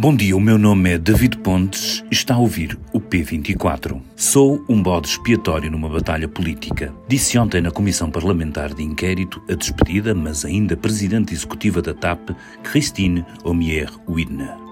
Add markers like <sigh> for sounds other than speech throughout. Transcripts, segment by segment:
Bom dia, o meu nome é David Pontes e está a ouvir o P24. Sou um bode expiatório numa batalha política. Disse ontem na Comissão Parlamentar de Inquérito a despedida, mas ainda presidente executiva da TAP, Christine Omier-Widner.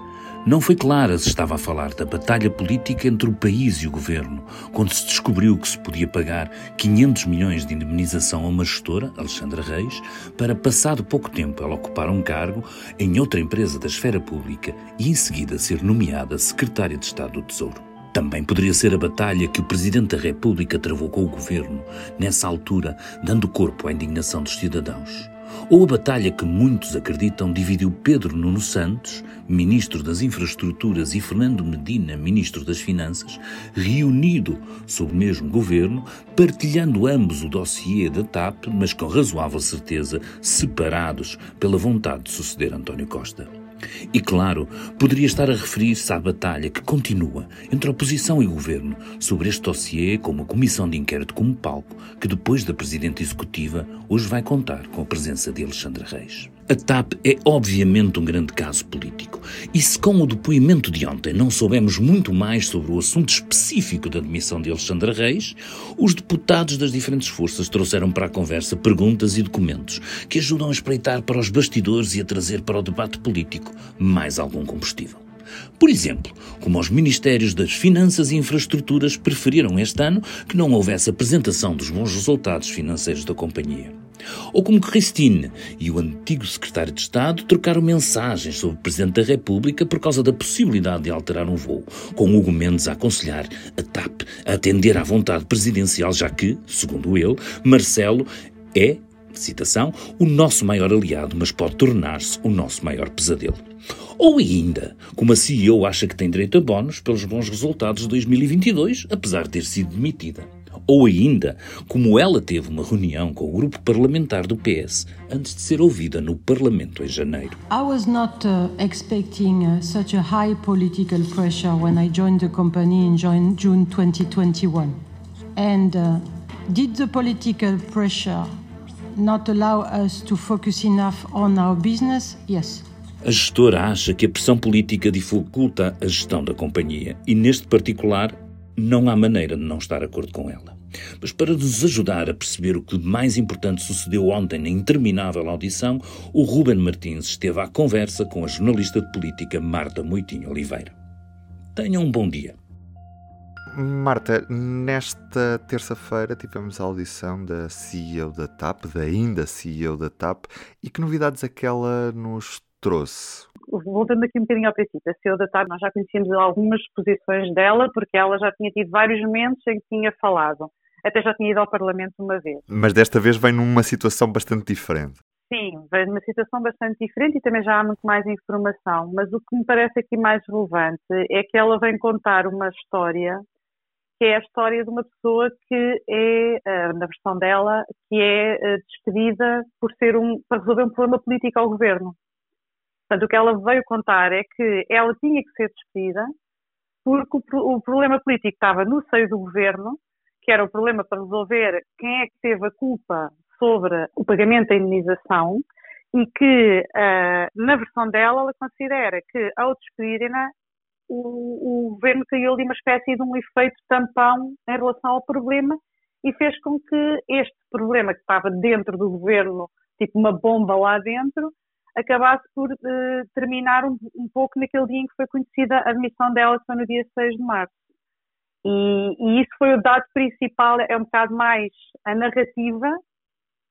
Não foi clara se estava a falar da batalha política entre o país e o governo, quando se descobriu que se podia pagar 500 milhões de indemnização a uma gestora, Alexandra Reis, para, passado pouco tempo, ela ocupar um cargo em outra empresa da esfera pública e, em seguida, ser nomeada secretária de Estado do Tesouro. Também poderia ser a batalha que o Presidente da República travou com o governo, nessa altura, dando corpo à indignação dos cidadãos. Ou a batalha que muitos acreditam dividiu Pedro Nuno Santos, ministro das Infraestruturas, e Fernando Medina, ministro das Finanças, reunido sob o mesmo governo, partilhando ambos o dossiê da TAP, mas com razoável certeza separados pela vontade de suceder António Costa. E claro, poderia estar a referir-se à batalha que continua entre oposição e governo sobre este dossiê com uma comissão de inquérito como palco, que depois da Presidente Executiva hoje vai contar com a presença de Alexandre Reis. A TAP é obviamente um grande caso político. E se com o depoimento de ontem não soubemos muito mais sobre o assunto específico da demissão de Alexandre Reis, os deputados das diferentes forças trouxeram para a conversa perguntas e documentos que ajudam a espreitar para os bastidores e a trazer para o debate político mais algum combustível. Por exemplo, como os Ministérios das Finanças e Infraestruturas preferiram este ano que não houvesse apresentação dos bons resultados financeiros da companhia. Ou como Christine e o antigo secretário de Estado trocaram mensagens sobre o Presidente da República por causa da possibilidade de alterar um voo, com Hugo Mendes a aconselhar a TAP a atender à vontade presidencial, já que, segundo ele, Marcelo é, citação, o nosso maior aliado, mas pode tornar-se o nosso maior pesadelo. Ou ainda, como a CEO acha que tem direito a bónus pelos bons resultados de 2022, apesar de ter sido demitida. Ou ainda, como ela teve uma reunião com o grupo parlamentar do PS antes de ser ouvida no Parlamento em janeiro. I was not uh, expecting uh, such a high political pressure when I joined the company in June 2021. And uh, did the political pressure not allow us to focus enough on our business? Yes. A gestora acha que a pressão política dificulta a gestão da companhia e, neste particular, não há maneira de não estar de acordo com ela. Mas para nos ajudar a perceber o que mais importante sucedeu ontem na interminável audição, o Ruben Martins esteve à conversa com a jornalista de política Marta Moitinho Oliveira. Tenham um bom dia. Marta, nesta terça-feira tivemos a audição da CEO da TAP, da ainda CEO da TAP, e que novidades aquela nos trouxe? Voltando aqui um bocadinho ao princípio, a CEO da TAP, nós já conhecíamos algumas posições dela, porque ela já tinha tido vários momentos em que tinha falado. Até já tinha ido ao Parlamento uma vez. Mas desta vez vem numa situação bastante diferente. Sim, vem numa situação bastante diferente e também já há muito mais informação. Mas o que me parece aqui mais relevante é que ela vem contar uma história que é a história de uma pessoa que é, eh, na versão dela, que é eh, despedida por ser um, para resolver um problema político ao governo. Portanto, o que ela veio contar é que ela tinha que ser despedida porque o, problema político estava no seio do governo, que era o problema para resolver quem é que teve a culpa sobre o pagamento da indenização e que, uh, na versão dela, ela considera que, ao despedirem-na, o, o, governo criou ali uma espécie de um efeito tampão em relação ao problema e fez com que este problema que estava dentro do governo, tipo uma bomba lá dentro, acabasse por uh, terminar um, um, pouco naquele dia em que foi conhecida a admissão dela, foi no dia 6 de março. E, e isso foi o dado principal, é um bocado mais a narrativa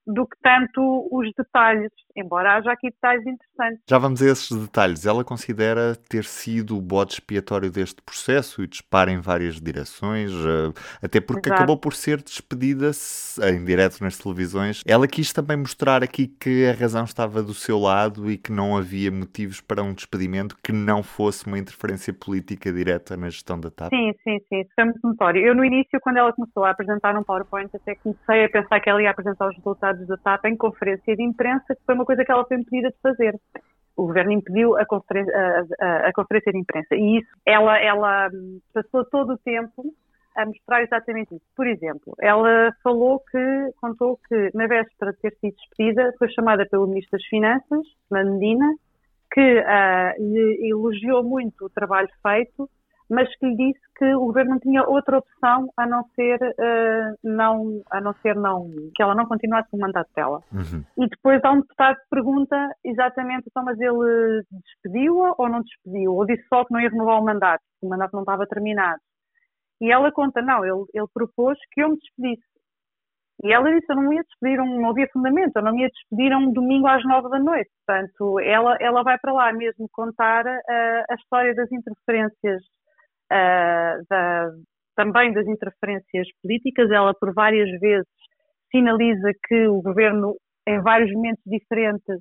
do que tanto os detalhes, embora haja aqui detalhes interessantes. Já vamos a esses detalhes. Ela considera ter sido o bode expiatório deste processo e dispara em várias direções, eh, até porque Exato. acabou por ser despedida em direto nas televisões. Ela quis também mostrar aqui que a razão estava do seu lado e que não havia motivos para um despedimento que não fosse uma interferência política direta na gestão da TAP. Sim, sim, sim, isso foi muito notório. Eu no início, quando ela começou a apresentar um PowerPoint, até comecei a pensar que ela ia apresentar os resultados deputados da TAP em conferência de imprensa, que foi uma coisa que ela foi impedida de fazer. O governo impediu a conferência, a, a, a conferência de imprensa. E isso, ela, ela passou todo o tempo a mostrar exatamente isso. Por exemplo, ela falou que, contou que na véspera de ter sido despedida, foi chamada pelo Ministro das Finanças, Mandina, que uh, lhe elogiou muito o trabalho feito, mas que lhe disse que o governo não tinha outra opção a não ser uh, não a não ser não que ela não continuasse o mandato dela. Uhum. E depois há um deputado que pergunta exatamente, então, mas ele despediu-a ou não despediu? Ou disse só que não ia renovar o mandato, que o mandato não estava terminado. E ela conta, não, ele, ele propôs que eu me despedisse. E ela disse, eu não ia despedir, um, não havia fundamento, eu não ia despedir um domingo às nove da noite. Portanto, ela, ela vai para lá mesmo contar uh, a história das interferências, uh, da, também das interferências políticas. Ela, por várias vezes, sinaliza que o governo, em vários momentos diferentes,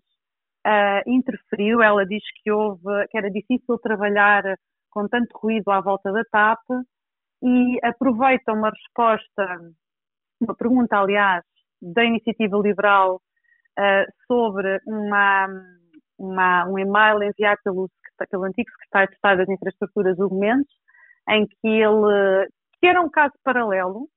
uh, interferiu. Ela diz que houve, que era difícil trabalhar com tanto ruído à volta da TAP e aproveita uma resposta uma pergunta, aliás, da Iniciativa Liberal uh, sobre uma, uma, um e-mail enviado pelo, pelo antigo secretário de Estado das Infraestruturas, Hugo Mendes, em que ele, que era um caso paralelo,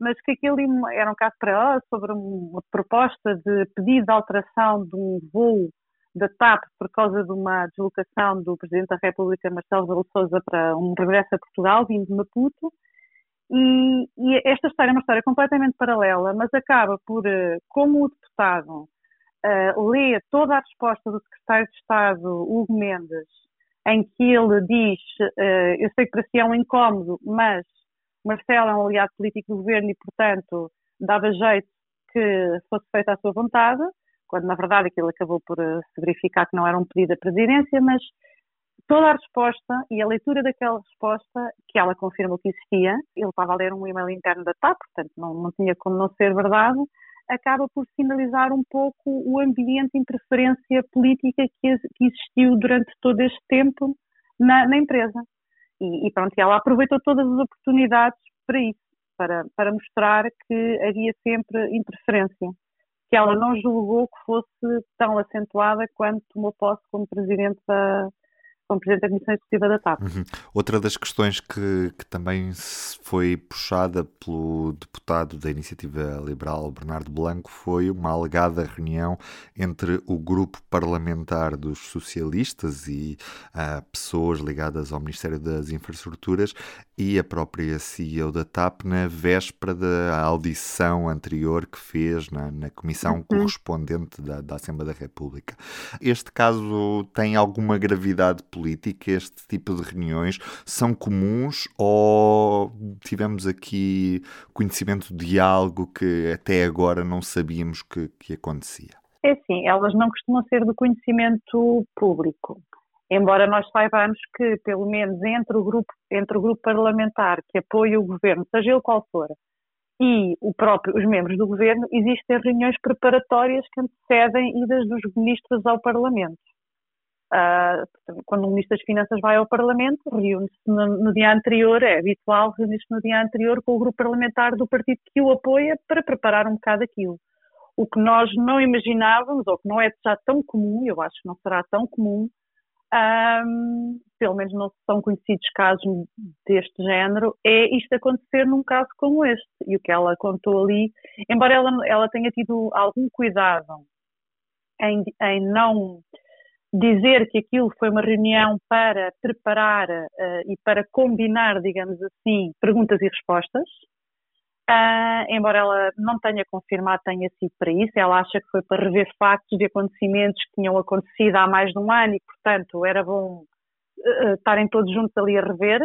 mas que aquele era um caso paralelo sobre uma proposta de pedido de alteração de um voo da TAP por causa de uma deslocação do Presidente da República, Marcelo Rebelo Sousa, para um regresso a Portugal, vindo de Maputo, e, e, esta história é uma história completamente paralela, mas acaba por, eh, como o deputado uh, lê toda a resposta do secretário de Estado, Hugo Mendes, em que ele diz: uh, Eu sei que para si é um incómodo, mas Marcelo é um aliado político do governo e, portanto, dava jeito que fosse feita a sua vontade, quando na verdade aquilo acabou por se verificar que não era um pedido da presidência, mas toda a resposta e a leitura daquela resposta, que ela confirmou que existia, ele estava a ler um e-mail interno da TAP, portanto não, não tinha como não ser verdade, acaba por sinalizar um pouco o ambiente de interferência política que, existiu durante todo este tempo na, na empresa. E, e, pronto, ela aproveitou todas as oportunidades para isso, para, para mostrar que havia sempre interferência, que ela não julgou que fosse tão acentuada quanto tomou posse como presidente da, como Presidente da Comissão Executiva da TAP. Uhum. Outra das questões que, que, também foi puxada pelo deputado da Iniciativa Liberal, Bernardo Blanco, foi uma alegada reunião entre o grupo parlamentar dos socialistas e uh, pessoas ligadas ao Ministério das Infraestruturas e a própria CEO da TAP na véspera da audição anterior que fez na, na comissão uhum. correspondente da, da Assembleia da República. Este caso tem alguma gravidade política? Este tipo de reuniões são comuns ou tivemos aqui conhecimento de algo que até agora não sabíamos que, que acontecia? É sim, elas não costumam ser do conhecimento público embora nós saibamos que, pelo menos entre o grupo, entre o grupo parlamentar que apoia o governo, seja ele qual for, e próprio, os membros do governo, existem reuniões preparatórias que antecedem idas dos ministros ao Parlamento. Uh, quando o Ministro das Finanças vai ao Parlamento, reúne-se no, no, dia anterior, é habitual reunir-se no dia anterior com o grupo parlamentar do partido que o apoia para preparar um bocado aquilo. O que nós não imaginávamos, ou que não é já tão comum, eu acho que não será tão comum, um, pelo menos não são conhecidos casos deste género, é isto acontecer num caso como este. E o que ela contou ali, embora ela, ela tenha tido algum cuidado em, em não dizer que aquilo foi uma reunião para preparar uh, e para combinar, digamos assim, perguntas e respostas, Uh, embora ela não tenha confirmado tenha sido para isso, ela acha que foi para rever factos de acontecimentos que tinham acontecido há mais de um ano e, portanto, era bom uh, estarem todos juntos ali a rever.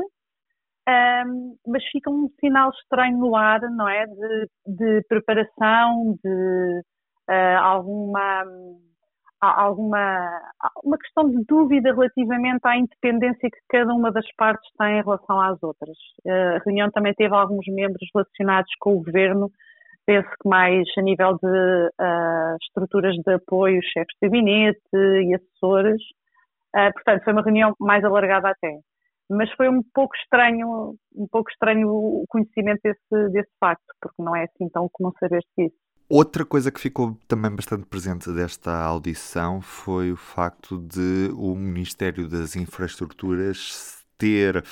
Uh, mas fica um sinal estranho no ar, não é? De, de preparação, de alguma há alguma uma questão de dúvida relativamente à independência que cada uma das partes tem em relação às outras. A reunião também teve alguns membros relacionados com o governo, penso que mais a nível de uh, estruturas de apoio, chefes de gabinete e assessores. Uh, portanto, foi uma reunião mais alargada até. Mas foi um pouco estranho, um pouco estranho o conhecimento desse, desse facto, porque não é assim tão comum saber disso. Outra coisa que ficou também bastante presente desta audição foi o facto de o Ministério das Infraestruturas ter uh,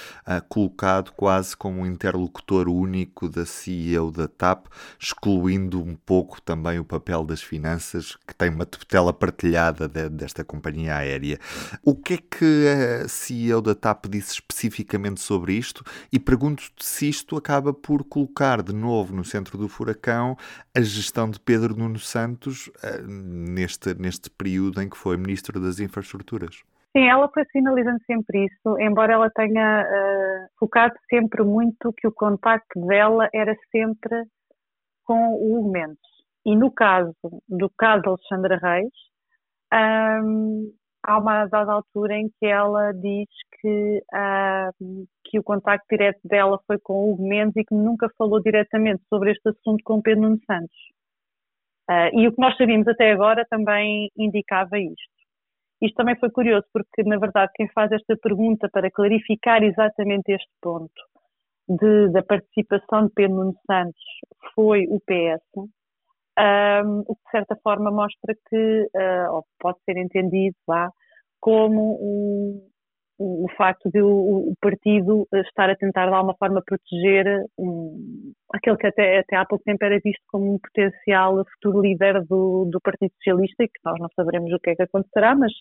colocado quase como um interlocutor único da CEO da TAP, excluindo um pouco também o papel das finanças, que tem uma tutela partilhada de, desta companhia aérea. O que é que a CEO da TAP disse especificamente sobre isto? E pergunto-te se isto acaba por colocar de novo no centro do furacão a gestão de Pedro Nuno Santos uh, neste, neste período em que foi Ministro das Infraestruturas. Sim, ela foi sinalizando sempre isso, embora ela tenha uh, focado sempre muito que o contacto dela era sempre com o Hugo Mendes. E no caso do caso Alexandra Reis, um, há uma dada altura em que ela diz que, uh, que o contacto direto dela foi com o Hugo Mendes e que nunca falou diretamente sobre este assunto com Pedro Nuno Santos. Uh, e o que nós sabíamos até agora também indicava isto. Isto também foi curioso, porque, na verdade, quem faz esta pergunta para clarificar exatamente este ponto de, da participação de Pedro Nuno Santos foi o PS, um, o que de certa forma mostra que, uh, ou pode ser entendido lá, como um, o, facto de o, o, partido estar a tentar de alguma forma proteger um, aquele que até, até há pouco tempo era visto como um potencial futuro líder do, do Partido Socialista e que nós não saberemos o que é que acontecerá, mas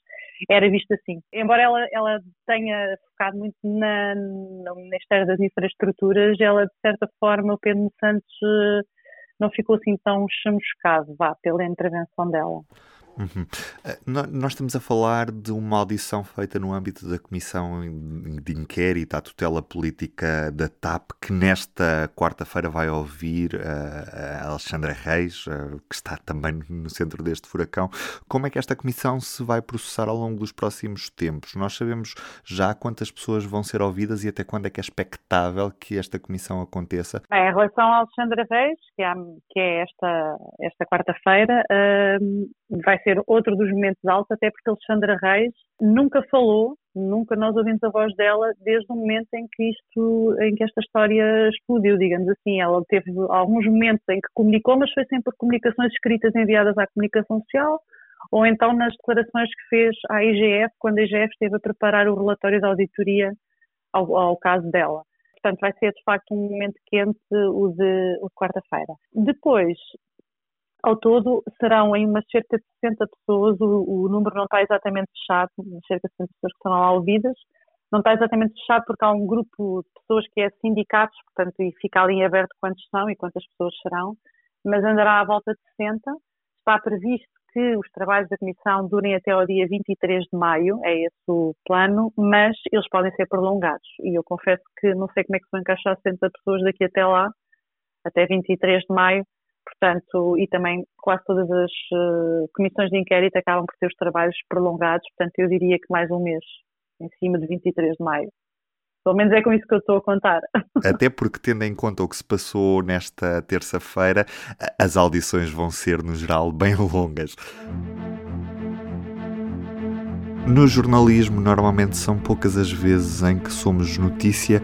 era visto assim. Embora ela, ela tenha focado muito na, no Ministério das Infraestruturas, ela de certa forma, o Pedro Santos eh, não ficou assim tão chamuscado, vá, pela intervenção dela. Uhum. Eh, nós estamos a falar de uma audição feita no âmbito da Comissão de Inquérito à Tutela Política da TAP, que nesta quarta-feira vai ouvir uh, a Alexandra Reis, uh, que está também no centro deste furacão. Como é que esta comissão se vai processar ao longo dos próximos tempos? Nós sabemos já quantas pessoas vão ser ouvidas e até quando é que é expectável que esta comissão aconteça? Bem, em relação à Alexandra Reis, que é, que é esta, esta quarta-feira, vai ser ser outro dos momentos altos, até porque Alexandra Reis nunca falou, nunca nós ouvimos a voz dela desde o momento em que isto, em que esta história explodiu, digamos assim. Ela teve alguns momentos em que comunicou, mas foi sempre comunicações escritas enviadas à comunicação social, ou então nas declarações que fez à IGF, quando a IGF esteve a preparar o relatório da auditoria ao, ao caso dela. Portanto, vai ser de facto um momento quente o de, de quarta-feira. Depois, ao todo, serão em umas cerca de 60 pessoas, o, o número não está exatamente fechado, cerca de 60 pessoas que serão lá ouvidas, não está exatamente fechado porque há um grupo de pessoas que é sindicatos, portanto, e fica ali em aberto quantos são e quantas pessoas serão, mas andará à volta de 60. Está previsto que os trabalhos da Comissão durem até ao dia 23 de maio, é esse o plano, mas eles podem ser prolongados. E eu confesso que não sei como é que vão encaixar 60 pessoas daqui até lá, até 23 de maio, portanto, e também quase todas as uh, comissões de inquérito acabam por ter os trabalhos prolongados, portanto, eu diria que mais um mês, em cima de 23 de maio. Pelo menos é com isso que eu estou a contar. <laughs> Até porque, tendo em conta o que se passou nesta terça-feira, as audições vão ser, no geral, bem longas. No jornalismo, normalmente são poucas as vezes em que somos notícia,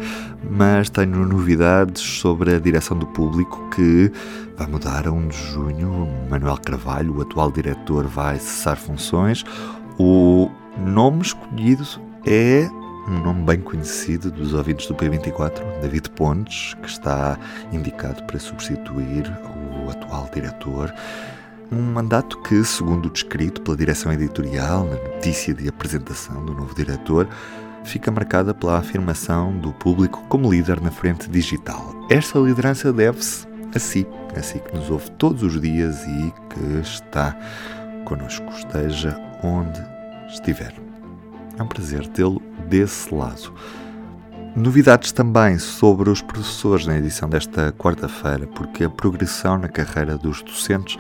mas tenho novidades sobre a direção do público que vai mudar a 1 de junho. Manuel Carvalho, o atual diretor, vai cessar funções. O nome escolhido é um nome bem conhecido dos ouvintes do P24, David Pontes, que está indicado para substituir o atual diretor. Um mandato que, segundo descrito pela direção editorial na notícia de apresentação do novo diretor, fica marcada pela afirmação do público como líder na frente digital. Esta liderança deve-se a si, a si que nos ouve todos os dias e que está connosco, esteja onde estiver. É um prazer tê-lo desse lado. Novidades também sobre os professores na edição desta quarta-feira, porque a progressão na carreira dos docentes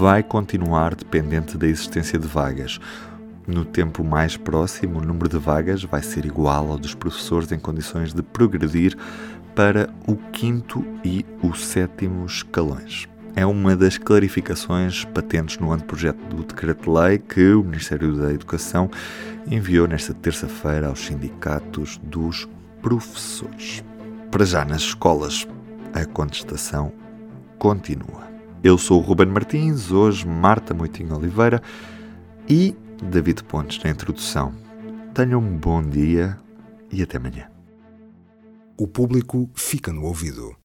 vai continuar dependente da existência de vagas. No tempo mais próximo, o número de vagas vai ser igual ao dos professores em condições de progredir para o quinto e o sétimo escalões. É uma das clarificações patentes no anteprojeto do decreto-lei que o Ministério da Educação enviou nesta terça-feira aos sindicatos dos professores. Para já nas escolas, a contestação continua. Eu sou o Ruben Martins, hoje Marta Moitinho Oliveira e David Pontes na introdução. Tenham um bom dia e até amanhã. o público fica no ouvido.